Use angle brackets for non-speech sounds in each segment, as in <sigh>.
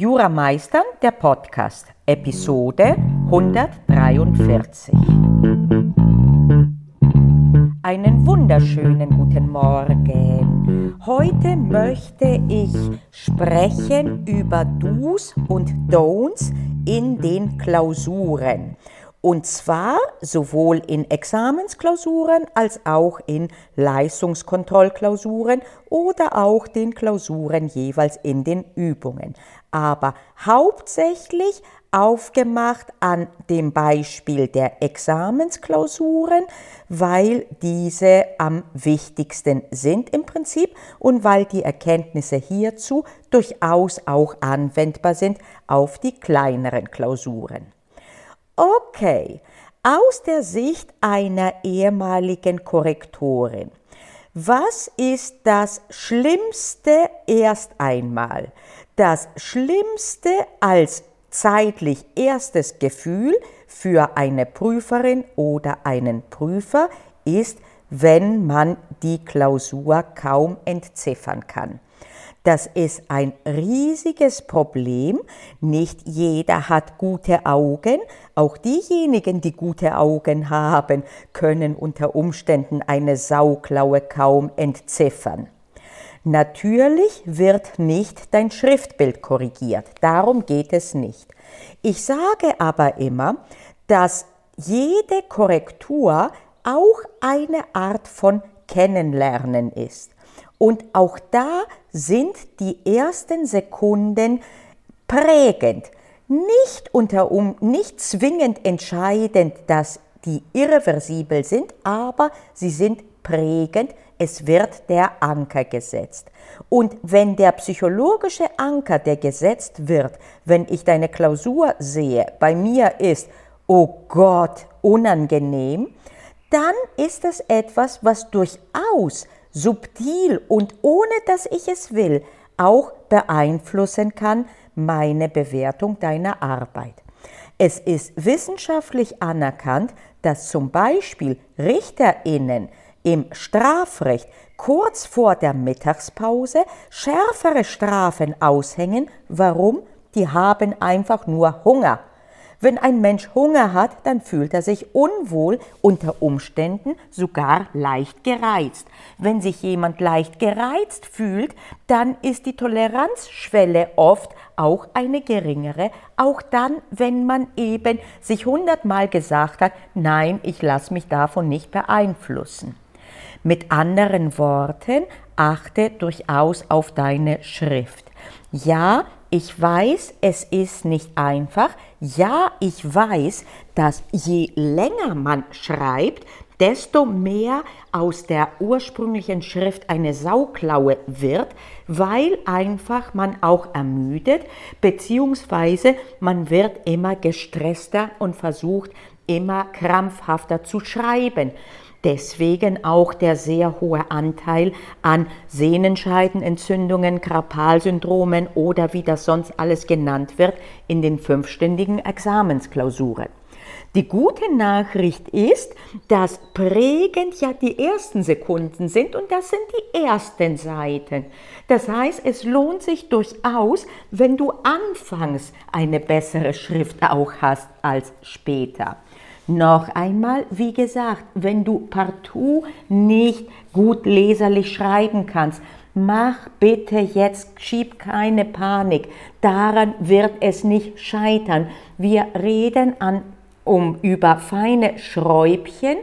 Jurameistern, der Podcast, Episode 143. Einen wunderschönen guten Morgen. Heute möchte ich sprechen über Do's und Don'ts in den Klausuren. Und zwar sowohl in Examensklausuren als auch in Leistungskontrollklausuren oder auch den Klausuren jeweils in den Übungen. Aber hauptsächlich aufgemacht an dem Beispiel der Examensklausuren, weil diese am wichtigsten sind im Prinzip und weil die Erkenntnisse hierzu durchaus auch anwendbar sind auf die kleineren Klausuren. Okay, aus der Sicht einer ehemaligen Korrektorin. Was ist das Schlimmste erst einmal? Das Schlimmste als zeitlich erstes Gefühl für eine Prüferin oder einen Prüfer ist, wenn man die Klausur kaum entziffern kann. Das ist ein riesiges Problem. Nicht jeder hat gute Augen. Auch diejenigen, die gute Augen haben, können unter Umständen eine Sauklaue kaum entziffern. Natürlich wird nicht dein Schriftbild korrigiert. Darum geht es nicht. Ich sage aber immer, dass jede Korrektur auch eine Art von Kennenlernen ist. Und auch da sind die ersten Sekunden prägend. Nicht, unter um, nicht zwingend entscheidend, dass die irreversibel sind, aber sie sind prägend. Es wird der Anker gesetzt. Und wenn der psychologische Anker, der gesetzt wird, wenn ich deine Klausur sehe, bei mir ist, oh Gott, unangenehm, dann ist das etwas, was durchaus subtil und ohne dass ich es will, auch beeinflussen kann meine Bewertung deiner Arbeit. Es ist wissenschaftlich anerkannt, dass zum Beispiel Richterinnen im Strafrecht kurz vor der Mittagspause schärfere Strafen aushängen. Warum? Die haben einfach nur Hunger. Wenn ein Mensch Hunger hat, dann fühlt er sich unwohl, unter Umständen sogar leicht gereizt. Wenn sich jemand leicht gereizt fühlt, dann ist die Toleranzschwelle oft auch eine geringere, auch dann, wenn man eben sich hundertmal gesagt hat, nein, ich lasse mich davon nicht beeinflussen. Mit anderen Worten, achte durchaus auf deine Schrift. Ja, ich weiß, es ist nicht einfach. Ja, ich weiß, dass je länger man schreibt, desto mehr aus der ursprünglichen Schrift eine Sauklaue wird, weil einfach man auch ermüdet, beziehungsweise man wird immer gestresster und versucht immer krampfhafter zu schreiben. Deswegen auch der sehr hohe Anteil an Sehnenscheidenentzündungen, Krapalsyndromen oder wie das sonst alles genannt wird in den fünfstündigen Examensklausuren. Die gute Nachricht ist, dass prägend ja die ersten Sekunden sind und das sind die ersten Seiten. Das heißt, es lohnt sich durchaus, wenn du anfangs eine bessere Schrift auch hast als später. Noch einmal, wie gesagt, wenn du partout nicht gut leserlich schreiben kannst, mach bitte jetzt, schieb keine Panik. Daran wird es nicht scheitern. Wir reden an, um über feine Schräubchen,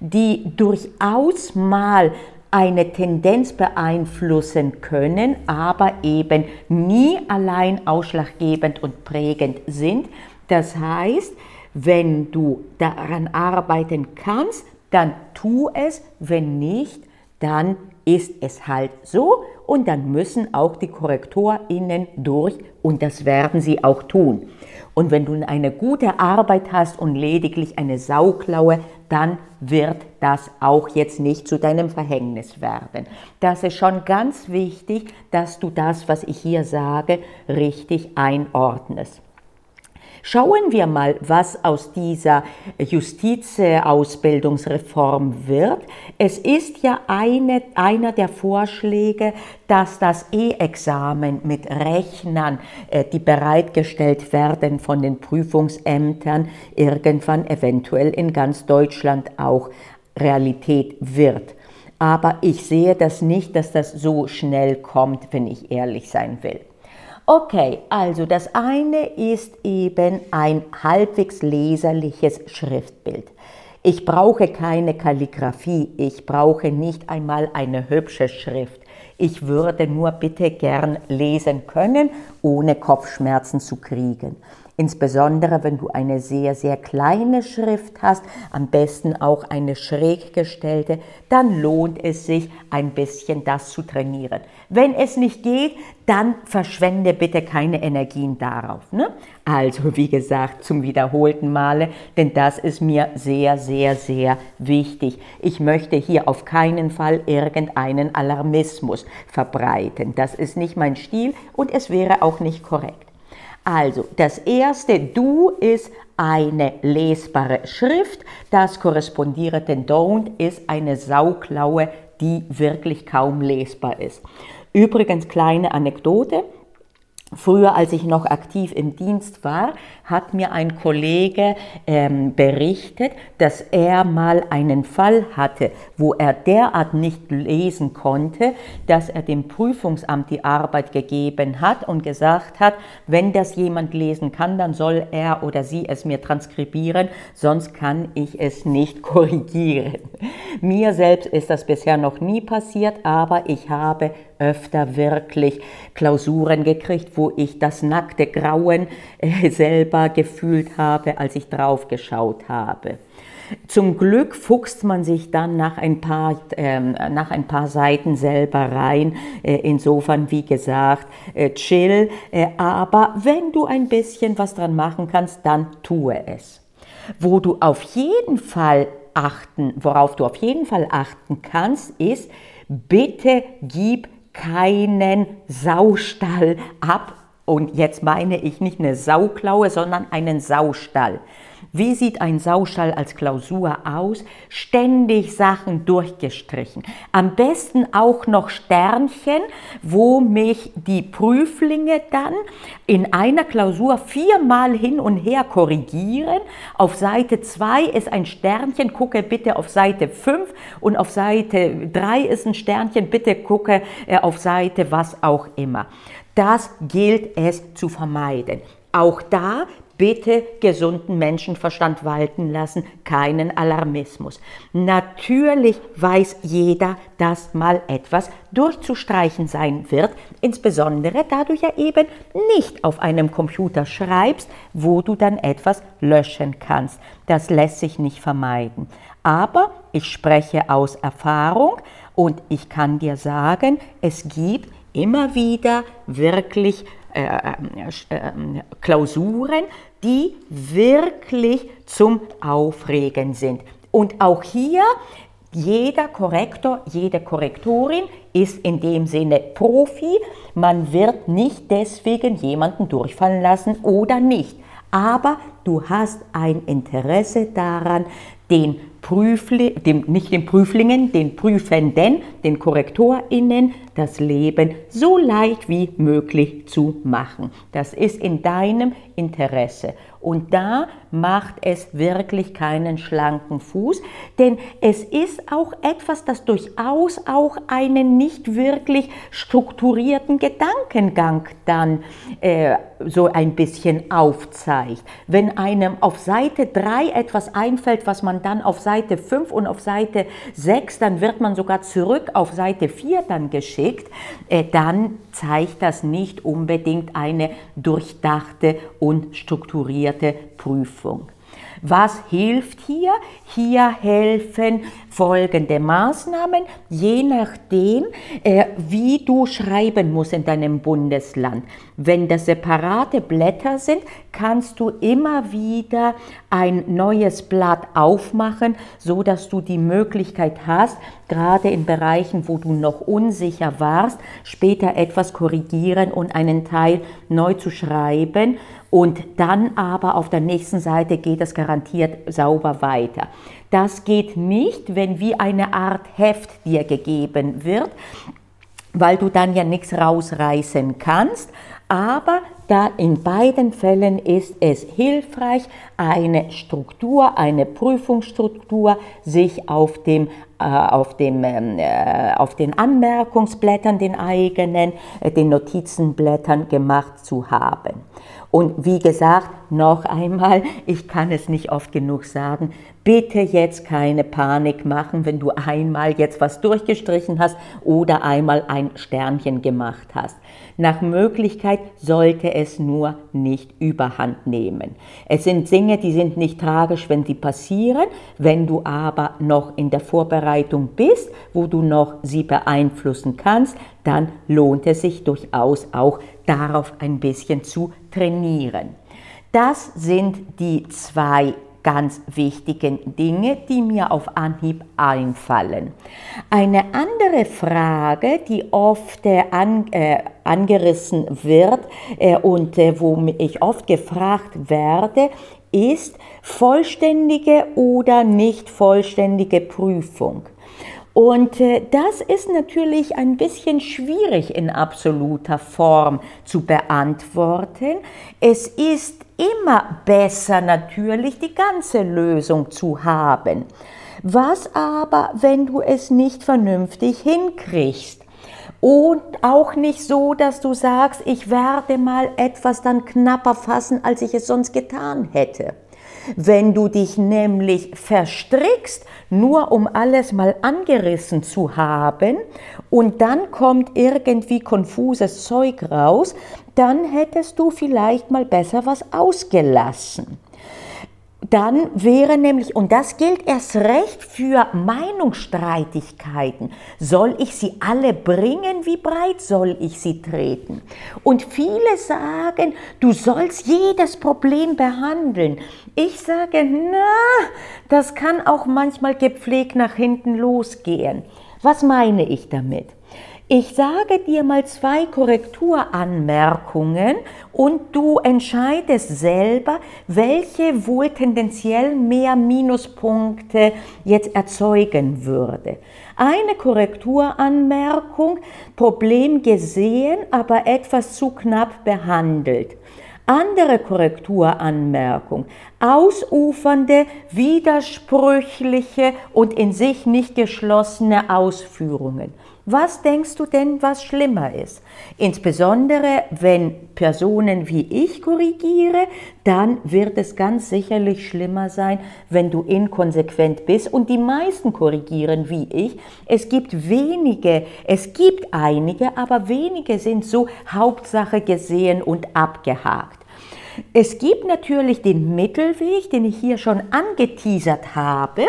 die durchaus mal eine Tendenz beeinflussen können, aber eben nie allein ausschlaggebend und prägend sind. Das heißt, wenn du daran arbeiten kannst, dann tu es. Wenn nicht, dann ist es halt so und dann müssen auch die KorrektorInnen durch und das werden sie auch tun. Und wenn du eine gute Arbeit hast und lediglich eine Sauklaue, dann wird das auch jetzt nicht zu deinem Verhängnis werden. Das ist schon ganz wichtig, dass du das, was ich hier sage, richtig einordnest. Schauen wir mal, was aus dieser Justizausbildungsreform wird. Es ist ja eine, einer der Vorschläge, dass das E-Examen mit Rechnern, äh, die bereitgestellt werden von den Prüfungsämtern, irgendwann eventuell in ganz Deutschland auch Realität wird. Aber ich sehe das nicht, dass das so schnell kommt, wenn ich ehrlich sein will. Okay, also das eine ist eben ein halbwegs leserliches Schriftbild. Ich brauche keine Kalligraphie, ich brauche nicht einmal eine hübsche Schrift. Ich würde nur bitte gern lesen können, ohne Kopfschmerzen zu kriegen. Insbesondere wenn du eine sehr, sehr kleine Schrift hast, am besten auch eine schräg gestellte, dann lohnt es sich ein bisschen das zu trainieren. Wenn es nicht geht, dann verschwende bitte keine Energien darauf. Ne? Also wie gesagt, zum wiederholten Male, denn das ist mir sehr, sehr, sehr wichtig. Ich möchte hier auf keinen Fall irgendeinen Alarmismus verbreiten. Das ist nicht mein Stil und es wäre auch nicht korrekt. Also, das erste Du ist eine lesbare Schrift. Das korrespondierende Don't ist eine Sauklaue, die wirklich kaum lesbar ist. Übrigens, kleine Anekdote. Früher, als ich noch aktiv im Dienst war, hat mir ein Kollege ähm, berichtet, dass er mal einen Fall hatte, wo er derart nicht lesen konnte, dass er dem Prüfungsamt die Arbeit gegeben hat und gesagt hat, wenn das jemand lesen kann, dann soll er oder sie es mir transkribieren, sonst kann ich es nicht <laughs> korrigieren. Mir selbst ist das bisher noch nie passiert, aber ich habe öfter wirklich Klausuren gekriegt, wo ich das nackte Grauen äh, selber gefühlt habe, als ich drauf geschaut habe. Zum Glück fuchst man sich dann nach ein paar, äh, nach ein paar Seiten selber rein. Äh, insofern, wie gesagt, äh, chill. Äh, aber wenn du ein bisschen was dran machen kannst, dann tue es. Wo du auf jeden Fall achten, worauf du auf jeden Fall achten kannst, ist, bitte gib keinen Saustall ab. Und jetzt meine ich nicht eine Sauklaue, sondern einen Saustall. Wie sieht ein Saustall als Klausur aus? Ständig Sachen durchgestrichen. Am besten auch noch Sternchen, wo mich die Prüflinge dann in einer Klausur viermal hin und her korrigieren. Auf Seite 2 ist ein Sternchen, gucke bitte auf Seite 5 und auf Seite 3 ist ein Sternchen, bitte gucke äh, auf Seite was auch immer. Das gilt es zu vermeiden. Auch da bitte gesunden Menschenverstand walten lassen, keinen Alarmismus. Natürlich weiß jeder, dass mal etwas durchzustreichen sein wird, insbesondere da du ja eben nicht auf einem Computer schreibst, wo du dann etwas löschen kannst. Das lässt sich nicht vermeiden. Aber ich spreche aus Erfahrung und ich kann dir sagen, es gibt immer wieder wirklich äh, äh, äh, Klausuren, die wirklich zum Aufregen sind. Und auch hier, jeder Korrektor, jede Korrektorin ist in dem Sinne Profi. Man wird nicht deswegen jemanden durchfallen lassen oder nicht. Aber du hast ein Interesse daran, den Prüfli dem, nicht den Prüflingen, den Prüfenden, den KorrektorInnen das Leben so leicht wie möglich zu machen. Das ist in deinem Interesse. Und da macht es wirklich keinen schlanken Fuß, denn es ist auch etwas, das durchaus auch einen nicht wirklich strukturierten Gedankengang dann äh, so ein bisschen aufzeigt. Wenn einem auf Seite 3 etwas einfällt, was man dann auf Seite 5 und auf Seite 6, dann wird man sogar zurück auf Seite 4 dann geschickt, äh, dann zeigt das nicht unbedingt eine durchdachte und strukturierte Prüfung. Was hilft hier? Hier helfen folgende Maßnahmen, je nachdem, äh, wie du schreiben musst in deinem Bundesland. Wenn das separate Blätter sind, kannst du immer wieder ein neues Blatt aufmachen, so dass du die Möglichkeit hast, gerade in Bereichen, wo du noch unsicher warst, später etwas korrigieren und einen Teil neu zu schreiben. Und dann aber auf der nächsten Seite geht es garantiert sauber weiter. Das geht nicht, wenn wie eine Art Heft dir gegeben wird, weil du dann ja nichts rausreißen kannst. Aber da in beiden Fällen ist es hilfreich, eine Struktur, eine Prüfungsstruktur sich auf dem auf, dem, ähm, äh, auf den Anmerkungsblättern, den eigenen, äh, den Notizenblättern gemacht zu haben. Und wie gesagt, noch einmal, ich kann es nicht oft genug sagen, bitte jetzt keine Panik machen, wenn du einmal jetzt was durchgestrichen hast oder einmal ein Sternchen gemacht hast. Nach Möglichkeit sollte es nur nicht überhand nehmen. Es sind Dinge, die sind nicht tragisch, wenn sie passieren. Wenn du aber noch in der Vorbereitung bist, wo du noch sie beeinflussen kannst, dann lohnt es sich durchaus auch darauf ein bisschen zu trainieren. Das sind die zwei ganz wichtigen Dinge, die mir auf Anhieb einfallen. Eine andere Frage, die oft äh, an, äh, angerissen wird äh, und äh, wo ich oft gefragt werde, ist vollständige oder nicht vollständige Prüfung. Und äh, das ist natürlich ein bisschen schwierig in absoluter Form zu beantworten. Es ist immer besser natürlich, die ganze Lösung zu haben. Was aber, wenn du es nicht vernünftig hinkriegst? Und auch nicht so, dass du sagst, ich werde mal etwas dann knapper fassen, als ich es sonst getan hätte. Wenn du dich nämlich verstrickst, nur um alles mal angerissen zu haben, und dann kommt irgendwie konfuses Zeug raus, dann hättest du vielleicht mal besser was ausgelassen dann wäre nämlich, und das gilt erst recht für Meinungsstreitigkeiten, soll ich sie alle bringen, wie breit soll ich sie treten? Und viele sagen, du sollst jedes Problem behandeln. Ich sage, na, das kann auch manchmal gepflegt nach hinten losgehen. Was meine ich damit? Ich sage dir mal zwei Korrekturanmerkungen und du entscheidest selber, welche wohl tendenziell mehr Minuspunkte jetzt erzeugen würde. Eine Korrekturanmerkung, Problem gesehen, aber etwas zu knapp behandelt. Andere Korrekturanmerkung, ausufernde, widersprüchliche und in sich nicht geschlossene Ausführungen. Was denkst du denn, was schlimmer ist? Insbesondere wenn Personen wie ich korrigiere, dann wird es ganz sicherlich schlimmer sein, wenn du inkonsequent bist. Und die meisten korrigieren wie ich. Es gibt wenige, es gibt einige, aber wenige sind so Hauptsache gesehen und abgehakt. Es gibt natürlich den Mittelweg, den ich hier schon angeteasert habe.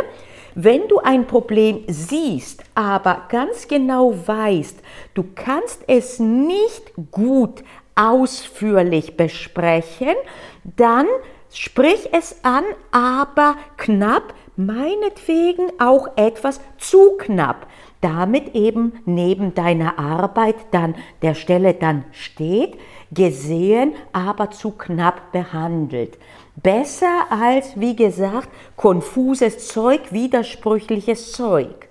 Wenn du ein Problem siehst, aber ganz genau weißt, du kannst es nicht gut ausführlich besprechen, dann sprich es an, aber knapp, meinetwegen auch etwas zu knapp, damit eben neben deiner Arbeit dann der Stelle dann steht, gesehen, aber zu knapp behandelt. Besser als, wie gesagt, konfuses Zeug, widersprüchliches Zeug.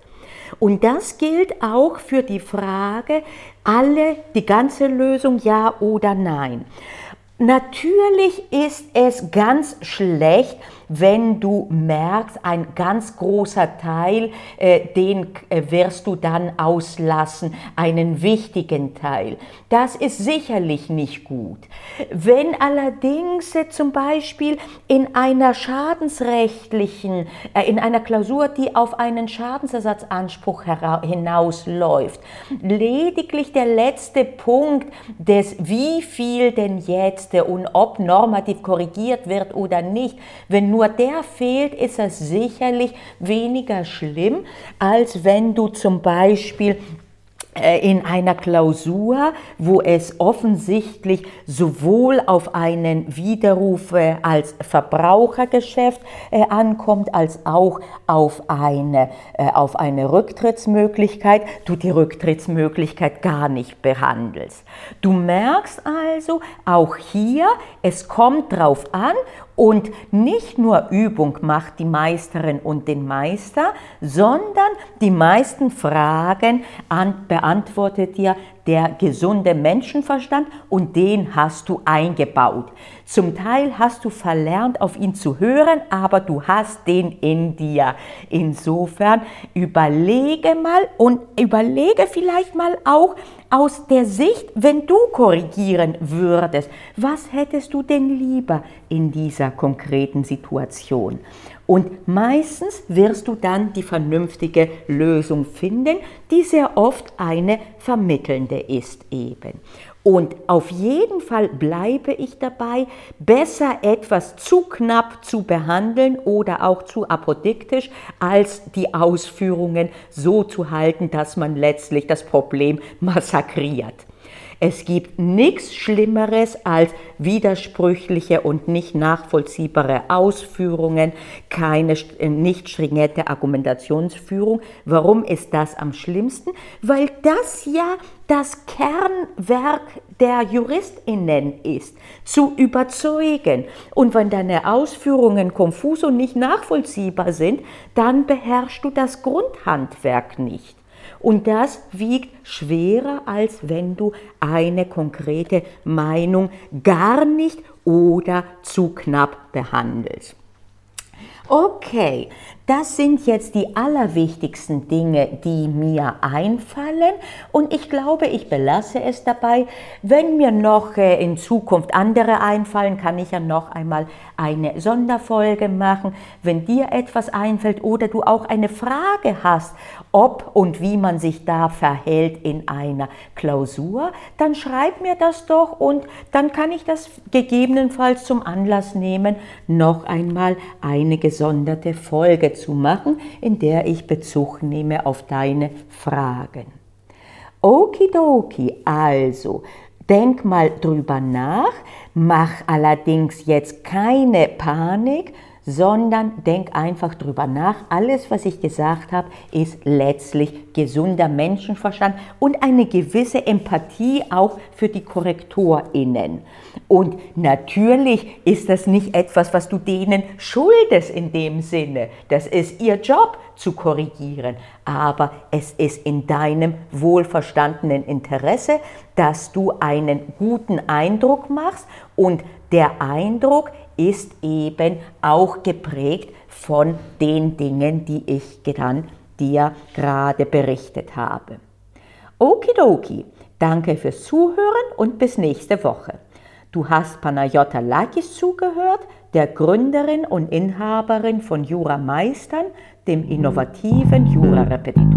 Und das gilt auch für die Frage, alle, die ganze Lösung, ja oder nein. Natürlich ist es ganz schlecht, wenn du merkst, ein ganz großer Teil, äh, den äh, wirst du dann auslassen, einen wichtigen Teil. Das ist sicherlich nicht gut. Wenn allerdings äh, zum Beispiel in einer schadensrechtlichen, äh, in einer Klausur, die auf einen Schadensersatzanspruch hinausläuft, lediglich der letzte Punkt des wie viel denn jetzt und ob normativ korrigiert wird oder nicht, wenn nur der fehlt, ist es sicherlich weniger schlimm, als wenn du zum Beispiel äh, in einer Klausur, wo es offensichtlich sowohl auf einen Widerruf äh, als Verbrauchergeschäft äh, ankommt, als auch auf eine, auf eine Rücktrittsmöglichkeit, du die Rücktrittsmöglichkeit gar nicht behandelst. Du merkst also, auch hier, es kommt drauf an und nicht nur Übung macht die Meisterin und den Meister, sondern die meisten Fragen an, beantwortet dir der gesunde Menschenverstand und den hast du eingebaut. Zum Teil hast du verlernt, auf ihn zu hören, aber du hast den in dir. Insofern überlege mal und überlege vielleicht mal auch aus der Sicht, wenn du korrigieren würdest, was hättest du denn lieber in dieser konkreten Situation? Und meistens wirst du dann die vernünftige Lösung finden, die sehr oft eine vermittelnde ist eben. Und auf jeden Fall bleibe ich dabei, besser etwas zu knapp zu behandeln oder auch zu apodiktisch, als die Ausführungen so zu halten, dass man letztlich das Problem massakriert. Es gibt nichts Schlimmeres als widersprüchliche und nicht nachvollziehbare Ausführungen, keine äh, nicht stringente Argumentationsführung. Warum ist das am schlimmsten? Weil das ja das Kernwerk der Juristinnen ist, zu überzeugen. Und wenn deine Ausführungen konfus und nicht nachvollziehbar sind, dann beherrschst du das Grundhandwerk nicht. Und das wiegt schwerer, als wenn du eine konkrete Meinung gar nicht oder zu knapp behandelst. Okay, das sind jetzt die allerwichtigsten Dinge, die mir einfallen und ich glaube, ich belasse es dabei. Wenn mir noch äh, in Zukunft andere einfallen, kann ich ja noch einmal eine Sonderfolge machen. Wenn dir etwas einfällt oder du auch eine Frage hast, ob und wie man sich da verhält in einer Klausur, dann schreib mir das doch und dann kann ich das gegebenenfalls zum Anlass nehmen, noch einmal eine gesonderte Folge zu machen, in der ich Bezug nehme auf deine Fragen. Okidoki, also denk mal drüber nach, mach allerdings jetzt keine Panik, sondern denk einfach drüber nach. Alles, was ich gesagt habe, ist letztlich gesunder Menschenverstand und eine gewisse Empathie auch für die KorrektorInnen. Und natürlich ist das nicht etwas, was du denen schuldest in dem Sinne. Das ist ihr Job zu korrigieren. Aber es ist in deinem wohlverstandenen Interesse, dass du einen guten Eindruck machst und der Eindruck ist eben auch geprägt von den Dingen, die ich dann dir gerade berichtet habe. Okidoki, danke fürs Zuhören und bis nächste Woche. Du hast Panayota Lakis zugehört, der Gründerin und Inhaberin von Jura Meistern, dem innovativen Jura-Repetitor.